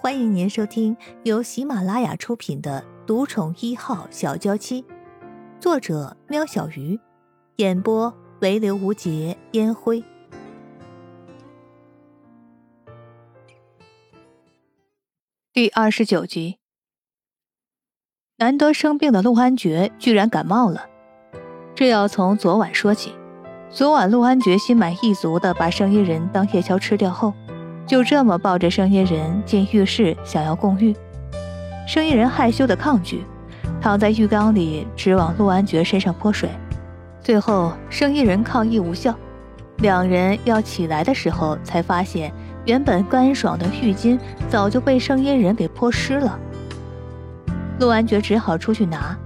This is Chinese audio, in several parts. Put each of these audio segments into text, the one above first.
欢迎您收听由喜马拉雅出品的《独宠一号小娇妻》，作者：喵小鱼，演播：唯刘无节烟灰。第二十九集，难得生病的陆安觉居然感冒了，这要从昨晚说起。昨晚陆安觉心满意足的把生意人当夜宵吃掉后。就这么抱着生意人进浴室，想要共浴。生意人害羞的抗拒，躺在浴缸里，直往陆安觉身上泼水。最后，生意人抗议无效，两人要起来的时候，才发现原本干爽的浴巾早就被生意人给泼湿了。陆安觉只好出去拿。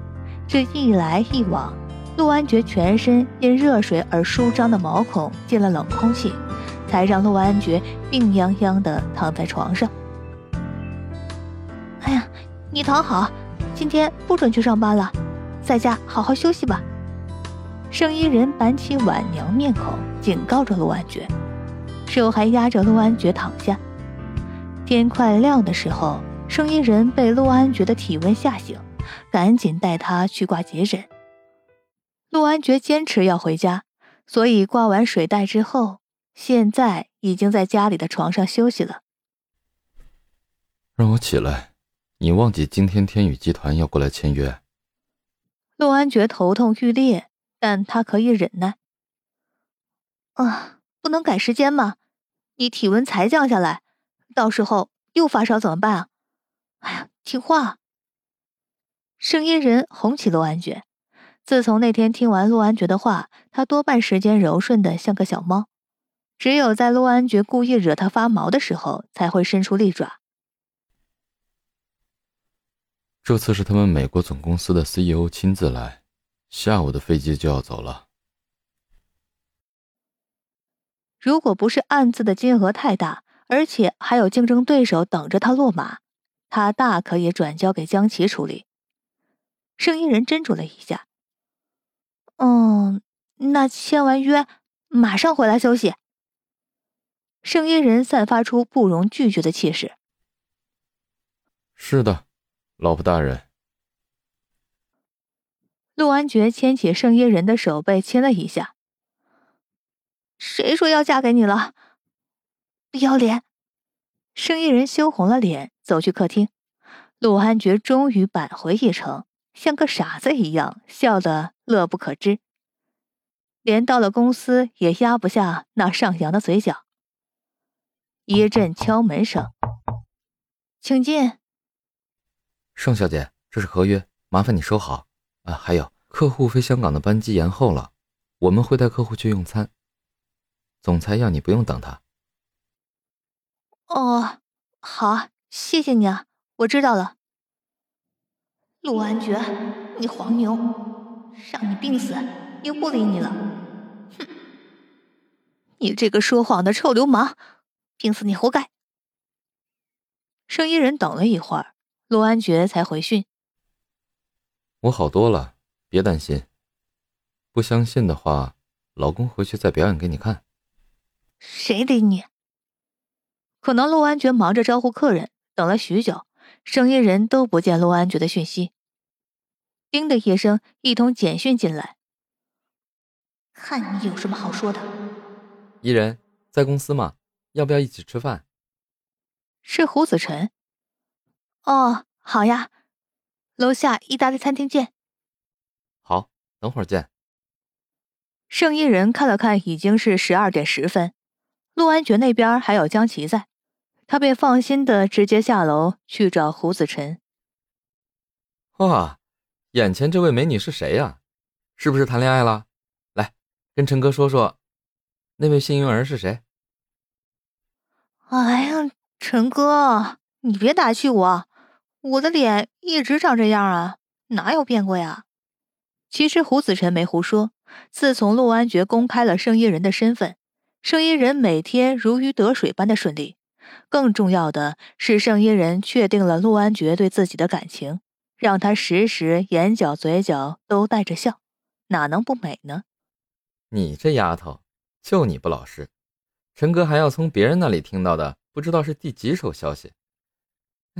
这一来一往，陆安觉全身因热水而舒张的毛孔进了冷空气。才让陆安觉病殃殃的躺在床上。哎呀，你躺好，今天不准去上班了，在家好好休息吧。生意人板起婉娘面孔，警告着陆安觉，手还压着陆安觉躺下。天快亮的时候，生意人被陆安觉的体温吓醒，赶紧带他去挂急诊。陆安觉坚持要回家，所以挂完水袋之后。现在已经在家里的床上休息了。让我起来，你忘记今天天宇集团要过来签约。陆安觉头痛欲裂，但他可以忍耐。啊，不能改时间吗？你体温才降下来，到时候又发烧怎么办啊？哎呀，听话。声音人哄起陆安觉。自从那天听完陆安觉的话，他多半时间柔顺的像个小猫。只有在陆安觉故意惹他发毛的时候，才会伸出利爪。这次是他们美国总公司的 CEO 亲自来，下午的飞机就要走了。如果不是案子的金额太大，而且还有竞争对手等着他落马，他大可以转交给江琪处理。声音人斟酌了一下，嗯，那签完约马上回来休息。声音人散发出不容拒绝的气势。是的，老婆大人。陆安觉牵起圣衣人的手背亲了一下。谁说要嫁给你了？不要脸！圣衣人羞红了脸，走去客厅。陆安觉终于扳回一城，像个傻子一样笑得乐不可支，连到了公司也压不下那上扬的嘴角。一阵敲门声，请进。盛小姐，这是合约，麻烦你收好。啊，还有，客户飞香港的班机延后了，我们会带客户去用餐。总裁要你不用等他。哦，好，谢谢你啊，我知道了。陆安觉，你黄牛，让你病死也不理你了。哼，你这个说谎的臭流氓！病死你活该！生意人等了一会儿，陆安觉才回讯：“我好多了，别担心。不相信的话，老公回去再表演给你看。”谁理你？可能陆安觉忙着招呼客人，等了许久，生意人都不见陆安觉的讯息。叮的一声，一通简讯进来：“看你有什么好说的。”伊人在公司吗？要不要一起吃饭？是胡子晨。哦，好呀，楼下意大利餐厅见。好，等会儿见。圣一人看了看，已经是十二点十分。陆安觉那边还有江琪在，他便放心的直接下楼去找胡子晨。哇，眼前这位美女是谁呀？是不是谈恋爱了？来，跟陈哥说说，那位幸运儿是谁？哎呀，陈哥，你别打趣我，我的脸一直长这样啊，哪有变过呀？其实胡子晨没胡说，自从陆安觉公开了生意人的身份，生意人每天如鱼得水般的顺利。更重要的是，生意人确定了陆安觉对自己的感情，让他时时眼角嘴角都带着笑，哪能不美呢？你这丫头，就你不老实。陈哥还要从别人那里听到的，不知道是第几手消息。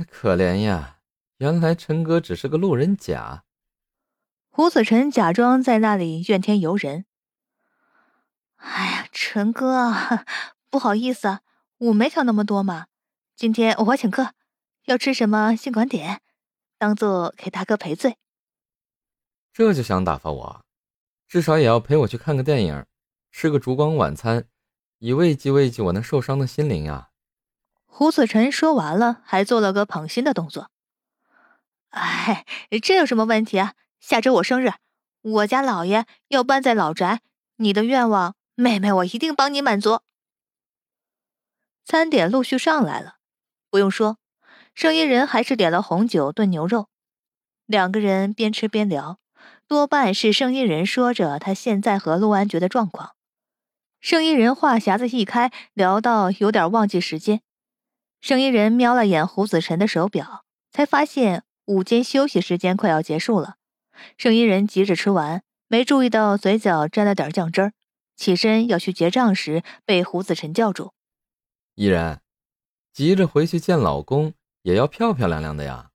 可怜呀，原来陈哥只是个路人甲。胡子晨假装在那里怨天尤人。哎呀，陈哥，不好意思，我没想那么多嘛。今天我请客，要吃什么尽管点，当做给大哥赔罪。这就想打发我，至少也要陪我去看个电影，吃个烛光晚餐，以慰藉慰藉我那受伤的心灵啊。胡子晨说完了，还做了个捧心的动作。哎，这有什么问题啊？下周我生日，我家老爷要搬在老宅，你的愿望，妹妹我一定帮你满足。餐点陆续上来了，不用说，生意人还是点了红酒炖牛肉。两个人边吃边聊，多半是生意人说着他现在和陆安觉的状况。生意人话匣子一开，聊到有点忘记时间。圣衣人瞄了眼胡子晨的手表，才发现午间休息时间快要结束了。圣衣人急着吃完，没注意到嘴角沾了点酱汁儿，起身要去结账时，被胡子晨叫住。依然，急着回去见老公，也要漂漂亮亮的呀。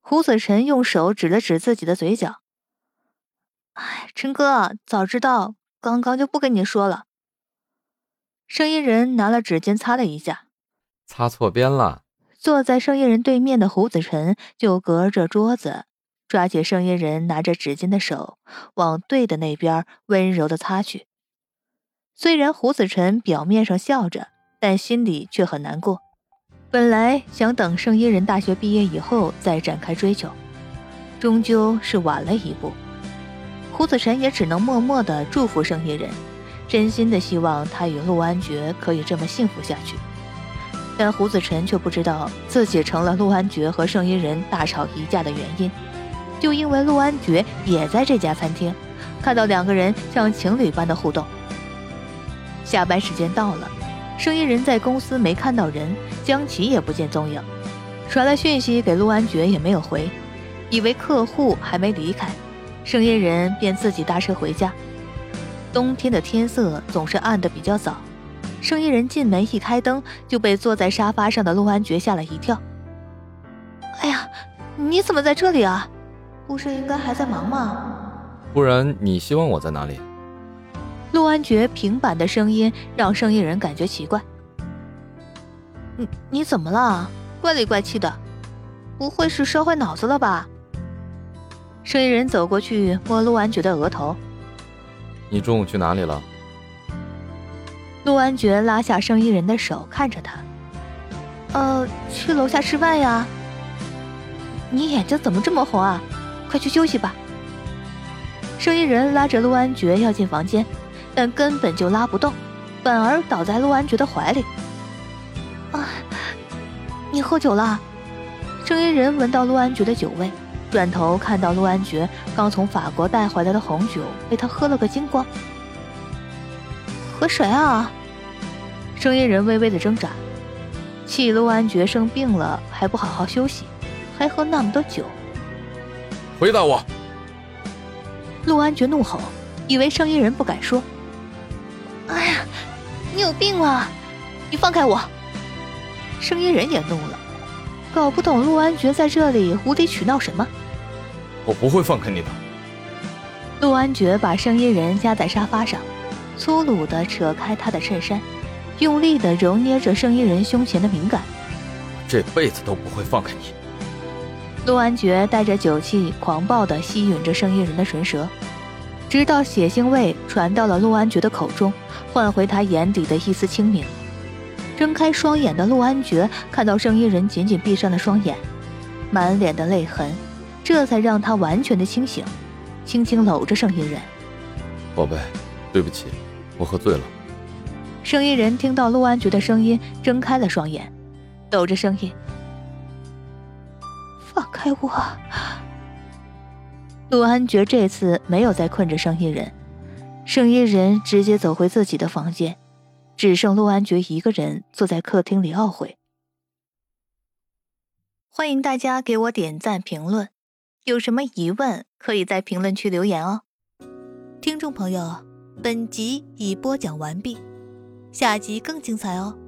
胡子晨用手指了指自己的嘴角。哎，陈哥，早知道刚刚就不跟你说了。生意人拿了纸巾擦了一下，擦错边了。坐在生意人对面的胡子晨就隔着桌子。抓起生意人拿着纸巾的手，往对的那边温柔的擦去。虽然胡子晨表面上笑着，但心里却很难过。本来想等生意人大学毕业以后再展开追求，终究是晚了一步。胡子晨也只能默默的祝福生意人，真心的希望他与陆安觉可以这么幸福下去。但胡子晨却不知道自己成了陆安觉和生意人大吵一架的原因。就因为陆安觉也在这家餐厅，看到两个人像情侣般的互动。下班时间到了，生意人在公司没看到人，江琪也不见踪影，传了讯息给陆安觉也没有回，以为客户还没离开，生意人便自己搭车回家。冬天的天色总是暗得比较早，生意人进门一开灯，就被坐在沙发上的陆安觉吓了一跳。哎呀，你怎么在这里啊？不是应该还在忙吗？不然你希望我在哪里？陆安觉平板的声音让生意人感觉奇怪。你你怎么了？怪里怪气的，不会是烧坏脑子了吧？生意人走过去摸陆安觉的额头。你中午去哪里了？陆安觉拉下生意人的手，看着他。呃，去楼下吃饭呀。你眼睛怎么这么红啊？快去休息吧。生意人拉着陆安觉要进房间，但根本就拉不动，反而倒在陆安觉的怀里。啊，你喝酒了？生意人闻到陆安觉的酒味，转头看到陆安觉刚从法国带回来的红酒被他喝了个精光。和谁啊？声音人微微的挣扎，气陆安觉生病了还不好好休息，还喝那么多酒。回答我！陆安觉怒吼，以为声音人不敢说。哎呀，你有病啊！你放开我！声音人也怒了，搞不懂陆安觉在这里无理取闹什么。我不会放开你的。陆安觉把声音人压在沙发上，粗鲁的扯开他的衬衫，用力的揉捏着声音人胸前的敏感。这辈子都不会放开你。陆安觉带着酒气，狂暴地吸吮着声音人的唇舌，直到血腥味传到了陆安觉的口中，换回他眼底的一丝清明。睁开双眼的陆安觉看到声音人紧紧闭上的双眼，满脸的泪痕，这才让他完全的清醒，轻轻搂着生意人：“宝贝，对不起，我喝醉了。”生意人听到陆安觉的声音，睁开了双眼，抖着声音。放开我！陆安觉这次没有再困着生意人，生意人直接走回自己的房间，只剩陆安觉一个人坐在客厅里懊悔。欢迎大家给我点赞评论，有什么疑问可以在评论区留言哦。听众朋友，本集已播讲完毕，下集更精彩哦。